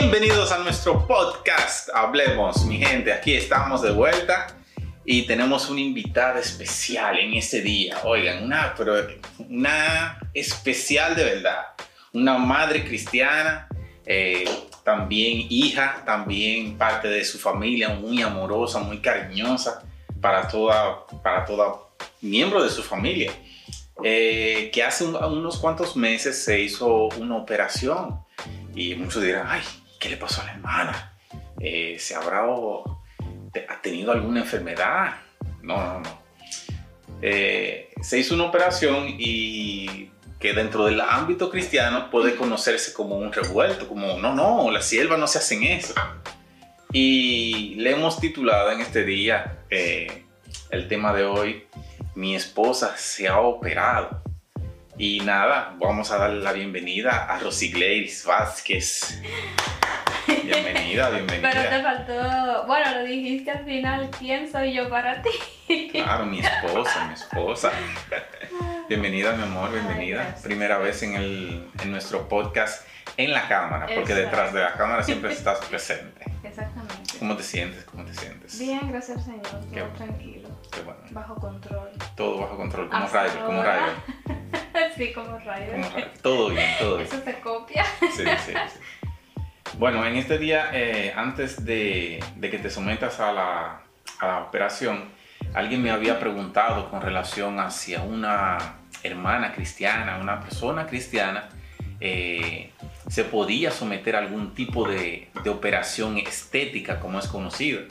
Bienvenidos a nuestro podcast Hablemos, mi gente. Aquí estamos de vuelta y tenemos una invitada especial en este día. Oigan, una, una especial de verdad. Una madre cristiana, eh, también hija, también parte de su familia, muy amorosa, muy cariñosa para toda, para toda miembro de su familia. Eh, que hace unos cuantos meses se hizo una operación y muchos dirán, ay, ¿qué le pasó a la hermana? Eh, ¿Se habrá ha tenido alguna enfermedad? No, no, no. Eh, se hizo una operación y que dentro del ámbito cristiano puede conocerse como un revuelto, como no, no, las siervas no se hacen eso. Y le hemos titulado en este día eh, el tema de hoy, mi esposa se ha operado. Y nada, vamos a darle la bienvenida a Rosigleiris Vázquez. Bienvenida, bienvenida. Pero te faltó, bueno, lo dijiste al final, ¿quién soy yo para ti? Claro, mi esposa, mi esposa. Bienvenida, mi amor, bienvenida. Primera vez en, el, en nuestro podcast en la cámara, porque detrás de la cámara siempre estás presente. Exactamente. ¿Cómo te sientes? ¿Cómo te sientes? Bien, gracias al Señor, todo tranquilo. Qué bueno. Bajo control. Todo bajo control, como Ryder, como Ryder. sí, como Ryder. Todo bien, todo bien. Eso se copia. Sí, sí, sí. Bueno, en este día, eh, antes de, que te sometas a la, operación, alguien me había preguntado con relación hacia una hermana cristiana, una persona cristiana, eh, se podía someter a algún tipo de, operación estética como es conocido.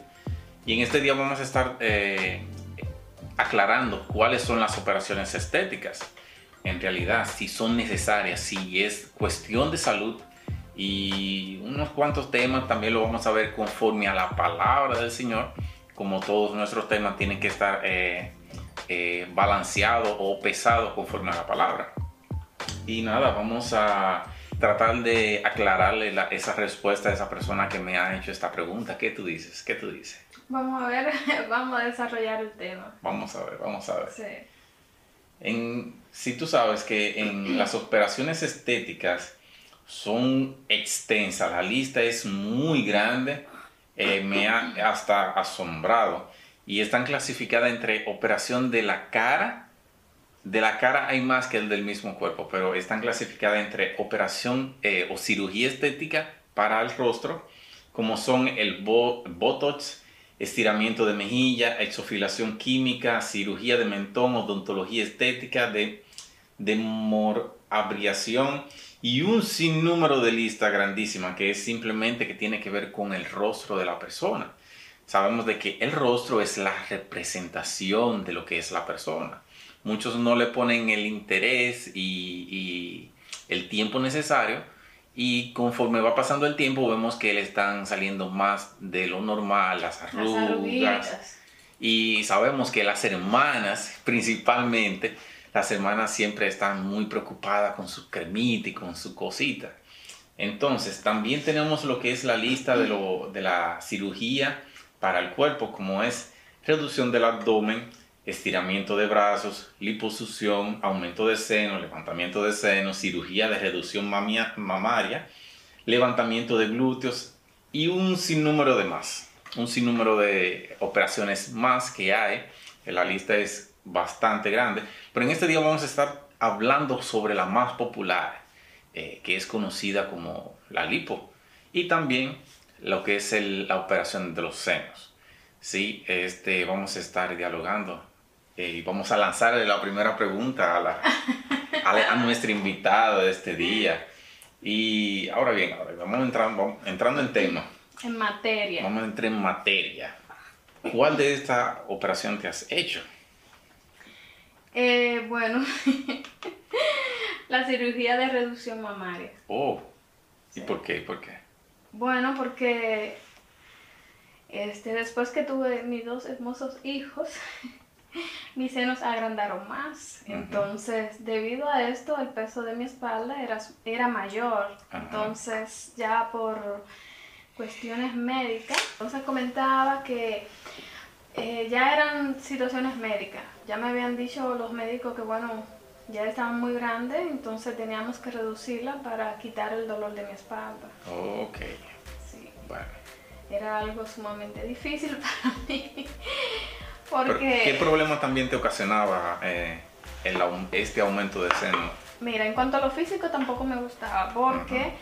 Y en este día vamos a estar eh, aclarando cuáles son las operaciones estéticas. En realidad, si son necesarias, si es cuestión de salud y unos cuantos temas también lo vamos a ver conforme a la palabra del Señor, como todos nuestros temas tienen que estar eh, eh, balanceados o pesados conforme a la palabra. Y nada, vamos a tratar de aclararle esa respuesta a esa persona que me ha hecho esta pregunta. ¿Qué tú dices? ¿Qué tú dices? Vamos a ver, vamos a desarrollar el tema. Vamos a ver, vamos a ver. Sí. En, si tú sabes que en las operaciones estéticas son extensas, la lista es muy grande, eh, me ha hasta asombrado. Y están clasificadas entre operación de la cara, de la cara hay más que el del mismo cuerpo, pero están clasificadas entre operación eh, o cirugía estética para el rostro, como son el botox, estiramiento de mejilla, exofilación química, cirugía de mentón, odontología estética, de, de morabriación y un sinnúmero de lista grandísima que es simplemente que tiene que ver con el rostro de la persona. Sabemos de que el rostro es la representación de lo que es la persona. Muchos no le ponen el interés y, el tiempo necesario y conforme va pasando el tiempo vemos que le están saliendo más de lo normal, las arrugas. y sabemos que las hermanas principalmente las hermanas siempre están muy preocupadas con su cremita y con su cosita. Entonces, también tenemos lo que es la lista de, lo, de la cirugía para el cuerpo, como es reducción del abdomen, estiramiento de brazos, liposucción, aumento de seno, levantamiento de seno, cirugía de reducción mamaria, levantamiento de glúteos y un sinnúmero de más. Un sinnúmero de operaciones más que hay. La lista es bastante grande. Pero en este día vamos a estar hablando sobre la más popular, eh, que es conocida como la lipo, y también lo que es la operación de los senos. Sí, este, vamos a estar dialogando eh, y vamos a lanzarle la primera pregunta a, la, a, nuestra invitada de este día. Y ahora bien, ahora vamos entrando, entrando en tema. En materia. Vamos a entrar en materia. ¿Cuál de esta operación te has hecho? Eh, bueno, la cirugía de reducción mamaria. Oh, ¿y por qué? ¿Por qué? Bueno, porque este, después que tuve mis dos hermosos hijos, mis senos agrandaron más. Entonces, debido a esto, el peso de mi espalda era, era mayor. Entonces, ya por cuestiones médicas, entonces comentaba que eh, ya eran situaciones médicas. Ya me habían dicho los médicos que, bueno, ya estaban muy grandes, entonces teníamos que reducirla para quitar el dolor de mi espalda. ok. Sí. Bueno. Era algo sumamente difícil para mí. Porque... ¿Qué problema también te ocasionaba eh, este aumento de seno? Mira, en cuanto a lo físico tampoco me gustaba porque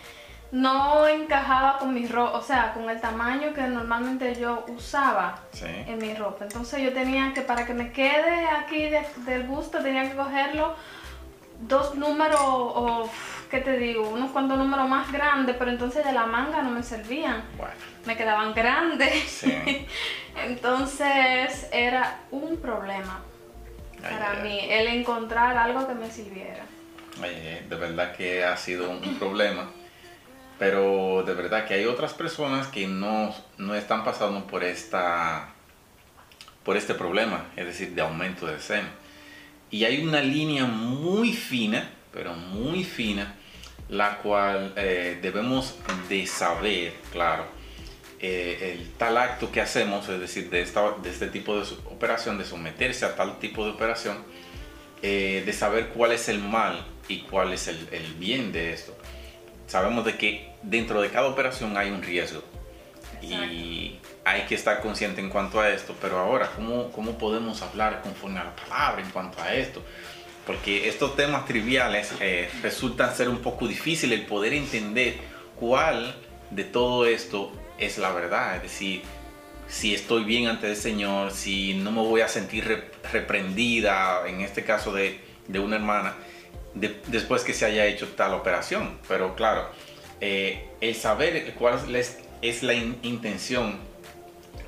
no encajaba con mi ropa, o sea, con el tamaño que normalmente yo usaba en mi ropa. Entonces yo tenía que, para que me quede aquí del busto, tenía que cogerlo dos números o, ¿qué te digo? Unos cuantos números más grandes, pero entonces de la manga no me servían. Bueno. Me quedaban grandes. entonces era un problema para mí el encontrar algo que me sirviera. de verdad que ha sido un problema. Pero de verdad que hay otras personas que no, no están pasando por esta por este problema, es decir, de aumento de seno. Y hay una línea muy fina, pero muy fina, la cual eh, debemos de saber, claro, eh, el tal acto que hacemos, es decir, de, esta, de este tipo de operación, de someterse a tal tipo de operación, eh, de saber cuál es el mal y cuál es el, el, bien de esto. Sabemos de que dentro de cada operación hay un riesgo. Y hay que estar consciente en cuanto a esto, pero ahora, ¿cómo, ¿cómo podemos hablar conforme a la palabra en cuanto a esto? Porque estos temas triviales eh, resultan ser un poco difíciles el poder entender cuál de todo esto es la verdad, es decir, si estoy bien ante el Señor, si no me voy a sentir reprendida, en este caso de, de una hermana, después que se haya hecho tal operación. Pero claro, eh, el saber cuál es, es la intención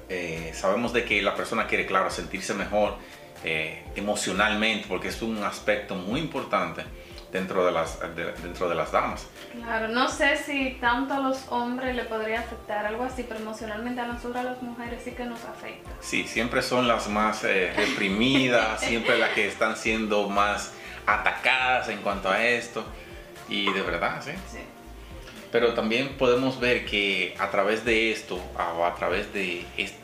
eh, sabemos de que la persona quiere, claro, sentirse mejor eh, emocionalmente, porque es un aspecto muy importante dentro de, las, dentro de las damas. Claro, no sé si tanto a los hombres le podría afectar algo así, pero emocionalmente a nosotros, a las mujeres, sí que nos afecta. Sí, siempre son las más eh, reprimidas, siempre las que están siendo más atacadas en cuanto a esto. Y de verdad, sí. sí. Pero también podemos ver que a través de esto, o a través de este,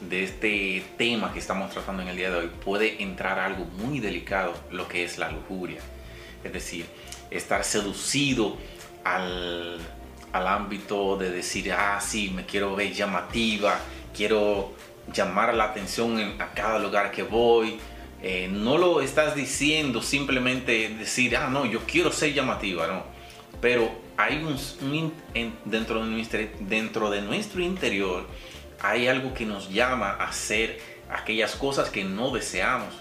de este tema que estamos tratando en el día de hoy, puede entrar algo muy delicado, lo que es la lujuria. Es decir, estar seducido al, al ámbito de decir, ah, sí, me quiero ver llamativa, quiero llamar la atención en, a cada lugar que voy. Eh, no lo estás diciendo simplemente decir, ah, no, yo quiero ser llamativa, no. Pero hay un, dentro, de nuestro, dentro de nuestro interior hay algo que nos llama a hacer aquellas cosas que no deseamos,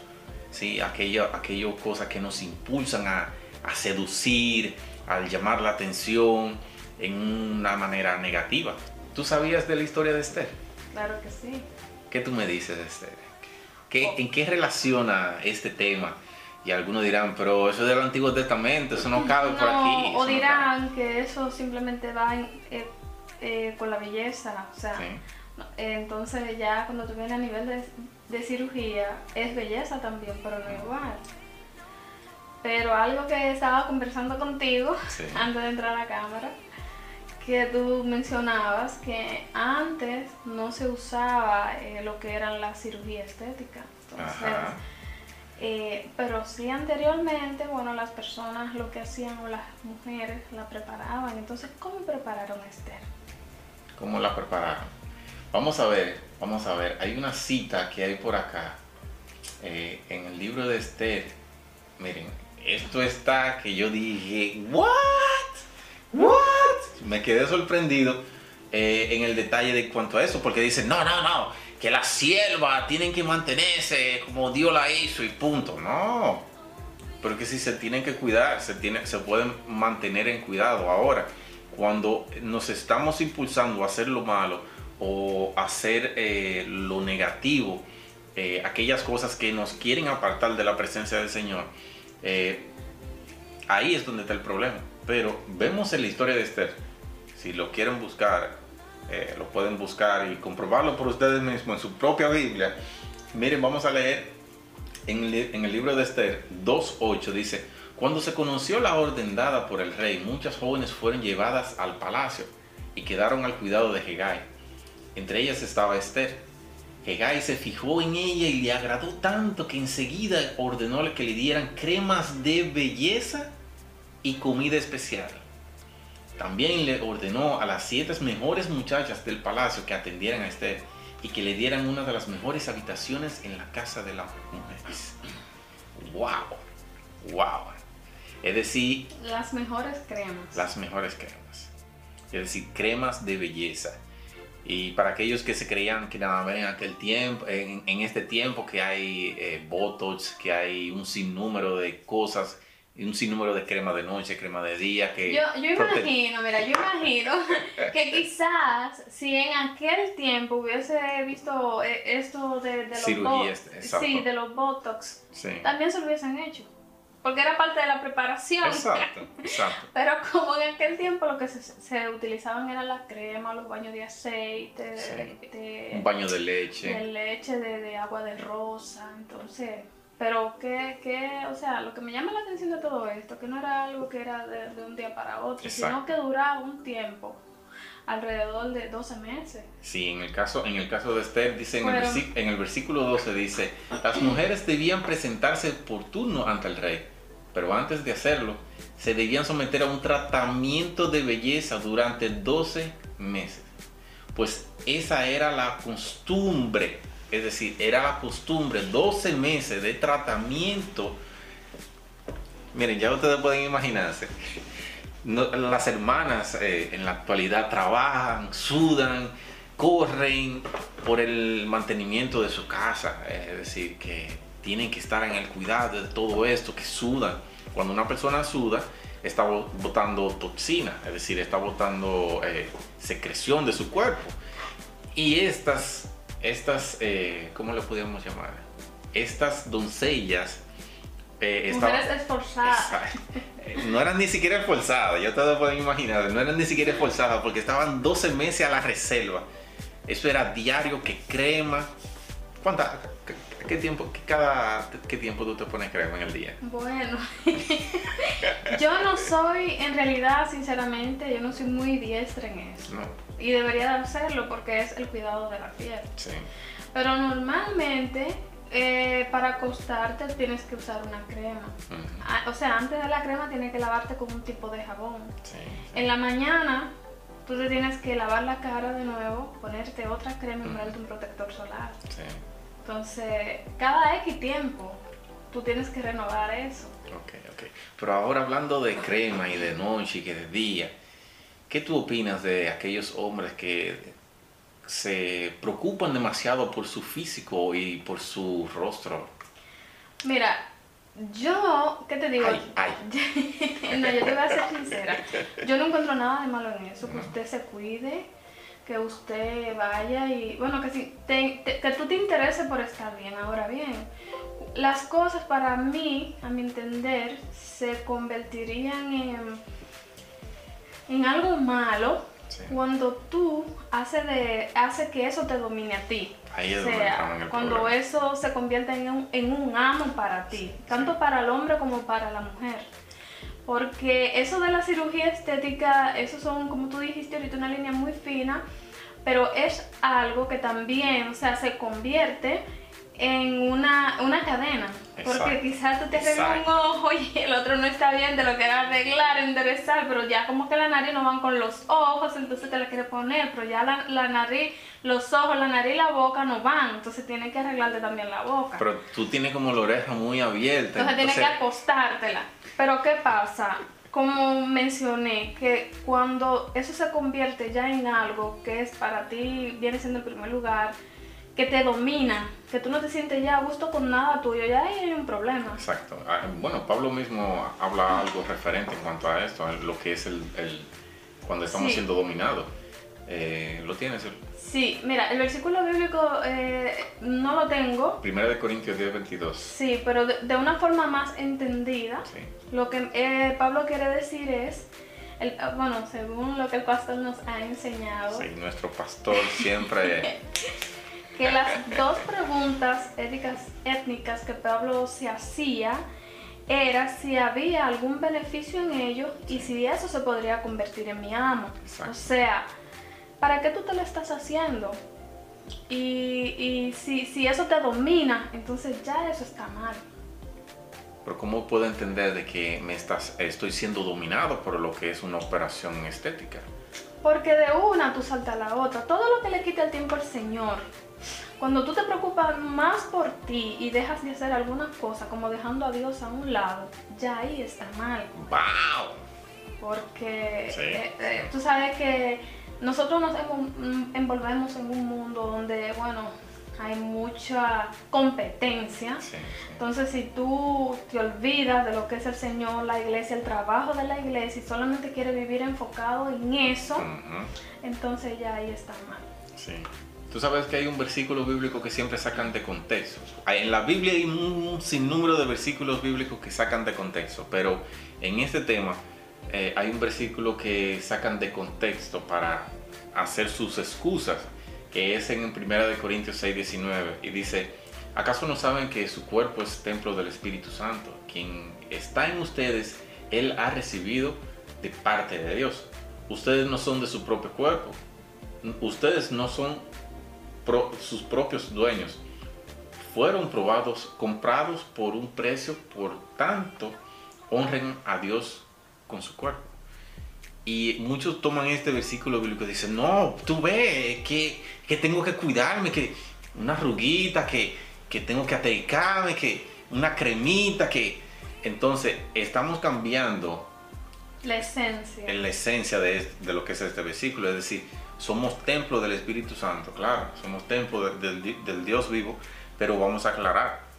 ¿sí? Aquello, aquello cosas que nos impulsan a, a seducir, a llamar la atención en una manera negativa. ¿Tú sabías de la historia de Esther? Claro que sí. ¿Qué tú me dices, Esther? ¿Qué. ¿En qué relaciona este tema? Y algunos dirán, pero eso es del Antiguo Testamento, eso no cabe por aquí. O dirán que eso simplemente va eh, eh, con la belleza, o sea, entonces ya cuando tú vienes a nivel de, cirugía es belleza también, pero no igual. Pero algo que estaba conversando contigo antes de entrar a la cámara, que tú mencionabas que antes no se usaba eh, lo que eran la cirugía estética. Eh, pero sí anteriormente, bueno, las personas lo que hacían o las mujeres la preparaban. Entonces, ¿cómo prepararon a Esther? ¿Cómo la prepararon? Vamos a ver, vamos a ver. Hay una cita que hay por acá eh, en el libro de Esther. Miren, esto está que yo dije, ¿what? ¿What? Me quedé sorprendido eh, en el detalle de cuanto a eso, porque dicen, no, no, no que las siervas tienen que mantenerse como Dios la hizo y punto. No, pero que si se tienen que cuidar, se, tiene, se pueden mantener en cuidado. Ahora, cuando nos estamos impulsando a hacer lo malo o hacer eh, lo negativo eh, aquellas cosas que nos quieren apartar de la presencia del Señor, eh, ahí es donde está el problema. Pero vemos en la historia de Esther, si lo quieren buscar, eh, lo pueden buscar y comprobarlo por ustedes mismos en su propia Biblia. Miren, vamos a leer en en el libro de Esther 2.8, dice, cuando se conoció la orden dada por el rey, muchas jóvenes fueron llevadas al palacio y quedaron al cuidado de Hegai. Entre ellas estaba Esther. Hegai se fijó en ella y le agradó tanto que enseguida ordenó que le dieran cremas de belleza y comida especial. También le ordenó a las siete mejores muchachas del palacio que atendieran a Esther y que le dieran una de las mejores habitaciones en la casa de las mujeres. ¡Wow! ¡Wow! Es decir... Las mejores cremas. Las mejores cremas. Es decir, cremas de belleza. Y para aquellos que se creían que nada más en aquel tiempo, en, este tiempo que hay eh, botox, que hay un sinnúmero de cosas, un sinnúmero de crema de noche, crema de día, que... Yo, yo imagino, mira, yo imagino que quizás si en aquel tiempo hubiese visto eh, esto de, de los botox, sí, de los botox, también se lo hubiesen hecho porque era parte de la preparación. Exacto, exacto. Pero como en aquel tiempo lo que se, utilizaban era la crema, los baños de aceite, de, un baño de leche. De leche, de, agua de rosa, entonces... Pero que, que, o sea, lo que me llama la atención de todo esto, que no era algo que era de, un día para otro, sino que duraba un tiempo alrededor de 12 meses. Sí, en el caso, en el caso de Esther, dice en, el en, el versículo 12, dice, las mujeres debían presentarse por turno ante el rey, pero antes de hacerlo, se debían someter a un tratamiento de belleza durante 12 meses. Pues esa era la costumbre, es decir, era la costumbre, 12 meses de tratamiento. Miren, ya ustedes pueden imaginarse las hermanas eh, en la actualidad trabajan, sudan, corren por el mantenimiento de su casa, es decir, que tienen que estar en el cuidado de todo esto, que sudan. Cuando una persona suda, está botando toxina, es decir, está botando eh, secreción de su cuerpo. Y estas, estas eh, ¿cómo le podríamos llamar? Estas doncellas eh, Mujeres esforzadas. No eran ni siquiera esforzadas, ya todos pueden imaginar, no eran ni siquiera esforzadas porque estaban 12 meses a la reserva. Eso era diario, que crema. ¿Cuánta, qué, tiempo, qué, cada, qué tiempo tú te pones crema en el día? Bueno, yo no soy, en realidad, sinceramente, yo no soy muy diestra en eso. Y debería de hacerlo porque es el cuidado de la piel. Sí. Pero normalmente eh, para acostarte tienes que usar una crema. Ah, o sea, antes de la crema tienes que lavarte con un tipo de jabón. En la mañana tú te tienes que lavar la cara de nuevo, ponerte otra crema y ponerte un protector solar. Entonces, cada X tiempo tú tienes que renovar eso. Ok, ok. Pero ahora hablando de crema y de noche y que de día, ¿qué tú opinas de aquellos hombres que se preocupan demasiado por su físico y por su rostro. Mira, yo, ¿qué te digo? Ay, no, yo te voy a ser sincera. Yo no encuentro nada de malo en eso, que usted se cuide, que usted vaya y, bueno, que, si que tú te intereses por estar bien. Ahora bien, las cosas para mí, a mi entender, se convertirían en, en algo malo cuando tú haces de, hace que eso te domine a ti. Ahí es o sea, cuando eso se convierte en un, en un amo para ti, tanto para el hombre como para la mujer. Porque eso de la cirugía estética, eso son, como tú dijiste ahorita, una línea muy fina, pero es algo que también, o sea, se convierte en una, una cadena. Porque quizás tú te arreglas un ojo y el otro no está bien de lo que era arreglar, enderezar, pero ya como que la nariz no van con los ojos, entonces te la quiere poner, pero ya la, la nariz, los ojos, la nariz y la boca no van, entonces tienes que arreglarte también la boca. Pero tú tienes como la oreja muy abierta. Entonces, tienes que acostártela. Pero ¿qué pasa? Como mencioné, que cuando eso se convierte ya en algo que es para ti, viene siendo el primer lugar, que te domina, que tú no te sientes ya a gusto con nada tuyo, ya hay un problema. Exacto. Ah, bueno, Pablo mismo habla algo referente en cuanto a esto, lo que es el, cuando estamos siendo dominados. Eh, ¿Lo tienes? Sí, mira, el versículo bíblico eh, no lo tengo. Primera de Corintios 10, 22. Sí, pero de, una forma más entendida, lo que eh, Pablo quiere decir es, el, bueno, según lo que el pastor nos ha enseñado. Sí, nuestro pastor siempre... que las dos preguntas éticas, étnicas que Pablo se hacía era si había algún beneficio en ello y si eso se podría convertir en mi amo. O sea, ¿para qué tú te lo estás haciendo? Y, si, si, eso te domina, entonces ya eso está mal. Pero ¿cómo puedo entender de que me estás, estoy siendo dominado por lo que es una operación estética? Porque de una tú saltas a la otra. Todo lo que le quita el tiempo al Señor. Cuando tú te preocupas más por ti y dejas de hacer alguna cosa, como dejando a Dios a un lado, ya ahí está mal. ¡Wow! Porque eh, eh, tú sabes que nosotros nos envolvemos en un mundo donde, bueno, hay mucha competencia. Entonces, si tú te olvidas de lo que es el Señor, la iglesia, el trabajo de la iglesia y solamente quieres vivir enfocado en eso, entonces ya ahí está mal. Sí. Tú sabes que hay un versículo bíblico que siempre sacan de contexto. En la Biblia hay un sinnúmero de versículos bíblicos que sacan de contexto, pero en este tema eh, hay un versículo que sacan de contexto para hacer sus excusas, que es en 1 Corintios 6, 19, y dice, ¿acaso no saben que su cuerpo es templo del Espíritu Santo? Quien está en ustedes, Él ha recibido de parte de Dios. Ustedes no son de su propio cuerpo. Ustedes no son sus propios dueños. Fueron probados, comprados por un precio, por tanto, honren a Dios con su cuerpo. Y muchos toman este versículo bíblico y dicen, no, tú ves que, que tengo que cuidarme, que una ruguita, que, que tengo que ateicarme, que una cremita, que... Entonces, estamos cambiando la esencia. La esencia de, de, lo que es este versículo. Es decir, somos templo del Espíritu Santo, claro, somos templo del, del Dios vivo, pero vamos a aclarar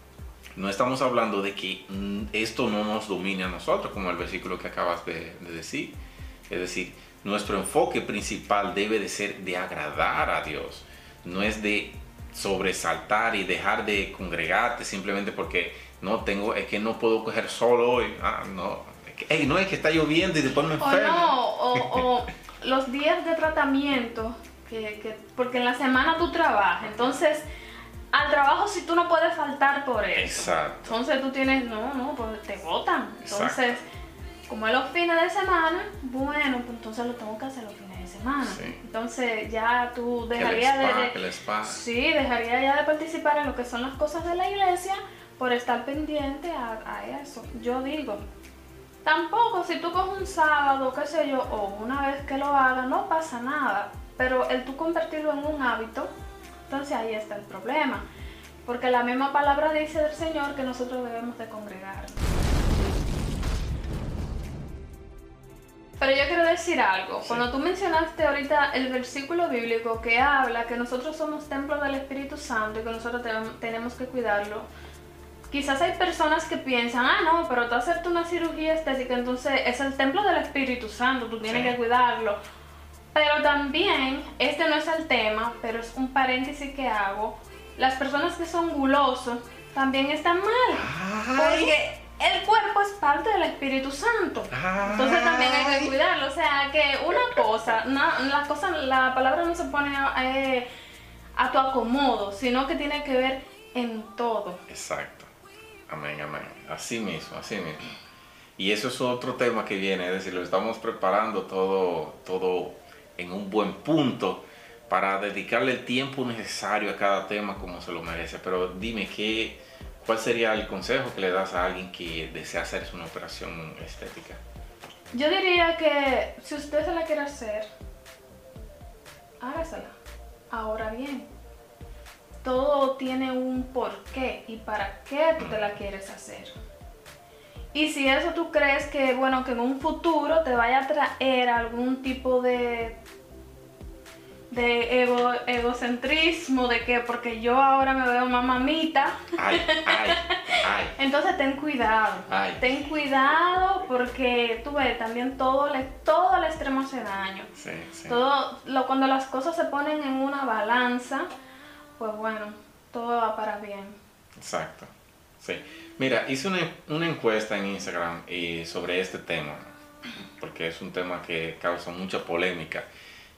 no estamos hablando de que mm, esto no nos domine a nosotros, como el versículo que acabas de, decir. Es decir, nuestro enfoque principal debe de ser de agradar a Dios, no es de sobresaltar y dejar de congregarte simplemente porque no tengo, es que no puedo coger solo hoy. Ah, no, no es que está lloviendo y después me enfermo. O no, o, los días de tratamiento, que, porque en la semana tú trabajas, entonces al trabajo si tú no puedes faltar por eso. Exacto. Entonces tú tienes, no, no, pues te votan. Entonces, como es los fines de semana, bueno, pues entonces lo tengo que hacer los fines de semana. Entonces ya tú dejarías de, Sí, dejaría ya de participar en lo que son las cosas de la iglesia por estar pendiente a, a eso. Yo digo, tampoco si tú coges un sábado, qué sé yo, o una vez que lo hagas, no pasa nada. Pero el tú convertirlo en un hábito, entonces ahí está el problema, porque la misma palabra dice del Señor que nosotros debemos de congregar. Pero yo quiero decir algo. Cuando tú mencionaste ahorita el versículo bíblico que habla que nosotros somos templo del Espíritu Santo y que nosotros tenemos que cuidarlo, quizás hay personas que piensan, ah, no, pero tú hacerte una cirugía estética, entonces es el templo del Espíritu Santo, tú tienes que cuidarlo. Pero también, este no es el tema, pero es un paréntesis que hago. Las personas que son gulosos también están mal. Porque el cuerpo es parte del Espíritu Santo. Entonces también hay que cuidarlo. O sea, que una cosa, la, cosa la palabra no se pone eh, a tu acomodo, sino que tiene que ver en todo. Exacto. Amén, amén. Así mismo, así mismo. Y eso es otro tema que viene, es decir, lo estamos preparando todo, todo en un buen punto para dedicarle el tiempo necesario a cada tema como se lo merece. Pero dime, ¿qué, ¿cuál sería el consejo que le das a alguien que desea hacerse una operación estética? Yo diría que si usted se la quiere hacer, hágasela. Ahora bien, todo tiene un porqué y para qué tú te la quieres hacer. Y si eso tú crees que, bueno, que en un futuro te vaya a traer algún tipo de de ego, egocentrismo, de que porque yo ahora me veo más mamita. Ay, ay, ay. Entonces ten cuidado. Ten cuidado porque tú ves, también todo, le, todo el extremo hace daño. Sí, sí. Todo, lo, cuando las cosas se ponen en una balanza, pues bueno, todo va para bien. Exacto. Sí. Mira, hice una, encuesta en Instagram sobre este tema, porque es un tema que causa mucha polémica.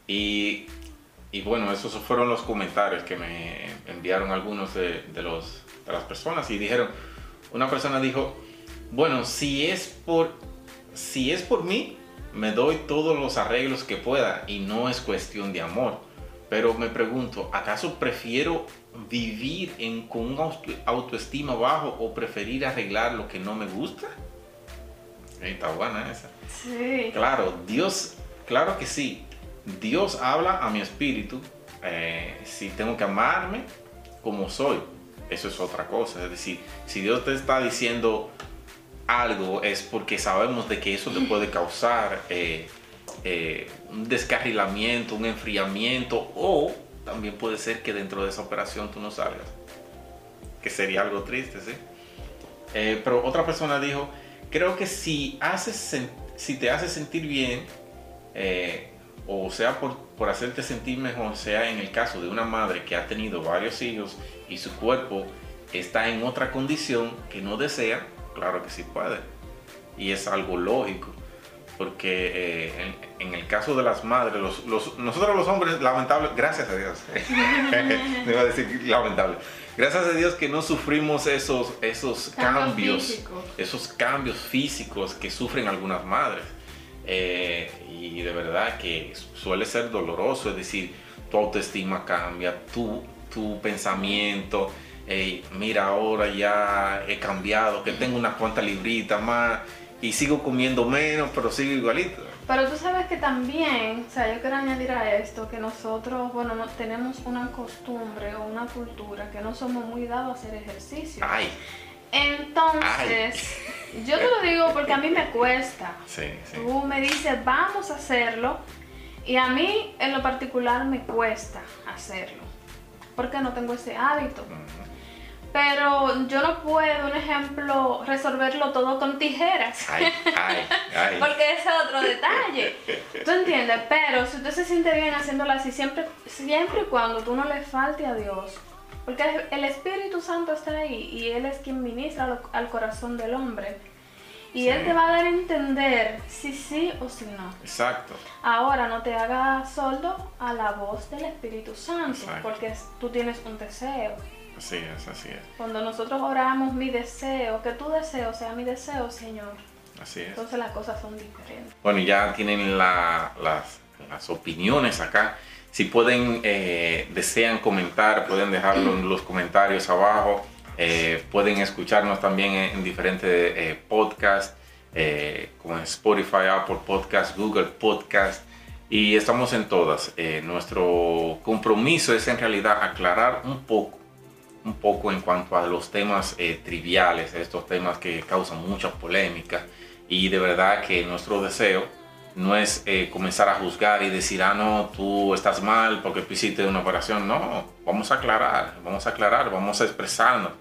Y, y bueno, esos fueron los comentarios que me enviaron algunos de, de los, de las personas y dijeron, una persona dijo, bueno, si es por, si es por mí, me doy todos los arreglos que pueda y no es cuestión de amor. Pero me pregunto, ¿acaso prefiero vivir en, con un auto- autoestima bajo o preferir arreglar lo que no me gusta? Está buena esa. Sí. Claro, Dios, claro que sí. Dios habla a mi espíritu. eh, si tengo que amarme como soy, eso es otra cosa. Es decir, si Dios te está diciendo algo es porque sabemos de que eso te puede causar eh, eh, un descarrilamiento, un enfriamiento o también puede ser que dentro de esa operación tú no salgas. Que sería algo triste, ¿sí? Eh, pero otra persona dijo, creo que si, haces, si te hace sentir bien, eh, o sea por hacerte sentir mejor, sea en el caso de una madre que ha tenido varios hijos y su cuerpo está en otra condición que no desea, claro que sí puede. Y es algo lógico. Porque eh, en, en el caso de las madres, los- los- nosotros los hombres, lamentable, gracias a Dios, me iba a decir lamentable, gracias a Dios que no sufrimos esos, esos Cambios esos cambios físicos que sufren algunas madres. Eh, y de verdad que suele ser doloroso, es decir, tu autoestima cambia, tu, tu pensamiento, mira, ahora ya he cambiado, que tengo unas cuantas libritas más y sigo comiendo menos, pero sigo igualito. Pero tú sabes que también, o sea, yo quiero añadir a esto que nosotros, bueno, no, tenemos una costumbre o una cultura que no somos muy dados a hacer ejercicio. Ay, Entonces, yo te lo digo porque a mí me cuesta. sí, sí. Tú me dices, vamos a hacerlo. Y a mí, en lo particular, me cuesta hacerlo. Porque no tengo ese hábito. Pero yo no puedo, un ejemplo, resolverlo todo con tijeras. Ay, ay, ay. Porque ese es otro detalle. ¿Tú entiendes? Pero si usted se siente bien haciéndolo así, siempre, siempre y cuando tú no le falte a Dios. Porque el- Espíritu Santo está ahí y Él es quien ministra al, al corazón del hombre. Y Sí. Él te va a dar a entender si sí o si no. Exacto. Ahora no te hagas sordo a la voz del Espíritu Santo, Exacto. porque tú tienes un deseo. Así es, así es. Cuando nosotros oramos mi deseo, que tu deseo sea mi deseo, Señor, Así es. entonces las cosas son diferentes. Bueno, ya tienen la- las, las opiniones acá. Si pueden, eh, desean comentar, pueden dejarlo en los comentarios abajo. Eh, pueden escucharnos también en, en diferentes eh, podcasts, eh, como en Spotify, Apple Podcast, Google Podcast. Y estamos en todas. Eh, nuestro compromiso es en realidad aclarar un poco un poco en cuanto a los temas eh, triviales, estos temas que causan mucha polémica. Y de verdad que nuestro deseo no es eh, comenzar a juzgar y decir, ah, no, tú estás mal porque tú una operación, no, vamos a aclarar, vamos a aclarar, vamos a expresarnos.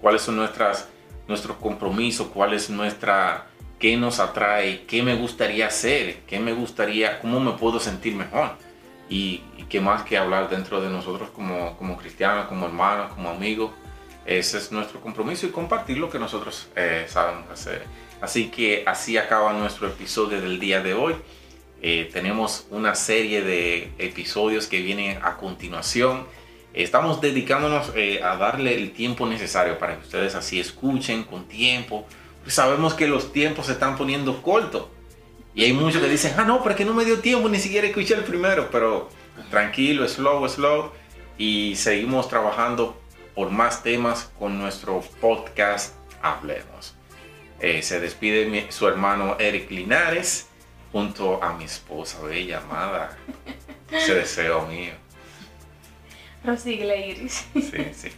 Cuáles son nuestras, nuestros compromisos, cuál es nuestra, qué nos atrae, qué me gustaría hacer, qué me gustaría, cómo me puedo sentir mejor y, qué más que hablar dentro de nosotros como, como cristianos, como hermanos, como amigos. Ese es nuestro compromiso y compartir lo que nosotros eh, sabemos hacer. Así que así acaba nuestro episodio del día de hoy. Eh, tenemos una serie de episodios que vienen a continuación. Estamos dedicándonos eh, a darle el tiempo necesario para que ustedes así escuchen con tiempo. Pues sabemos que los tiempos se están poniendo cortos. Y hay muchos que dicen, ah, no, pero es que no me dio tiempo ni siquiera escuché el primero. Pero tranquilo, slow, slow. Y seguimos trabajando por más temas con nuestro podcast Hablemos. Eh, se despide mi- su hermano Eric Linares junto a mi esposa bella amada. Ese deseo mío. Prosigue, Iris. Sí, sí.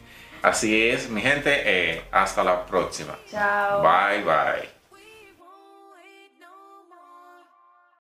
Así es, mi gente. eh, hasta la próxima. Chao. Bye, bye.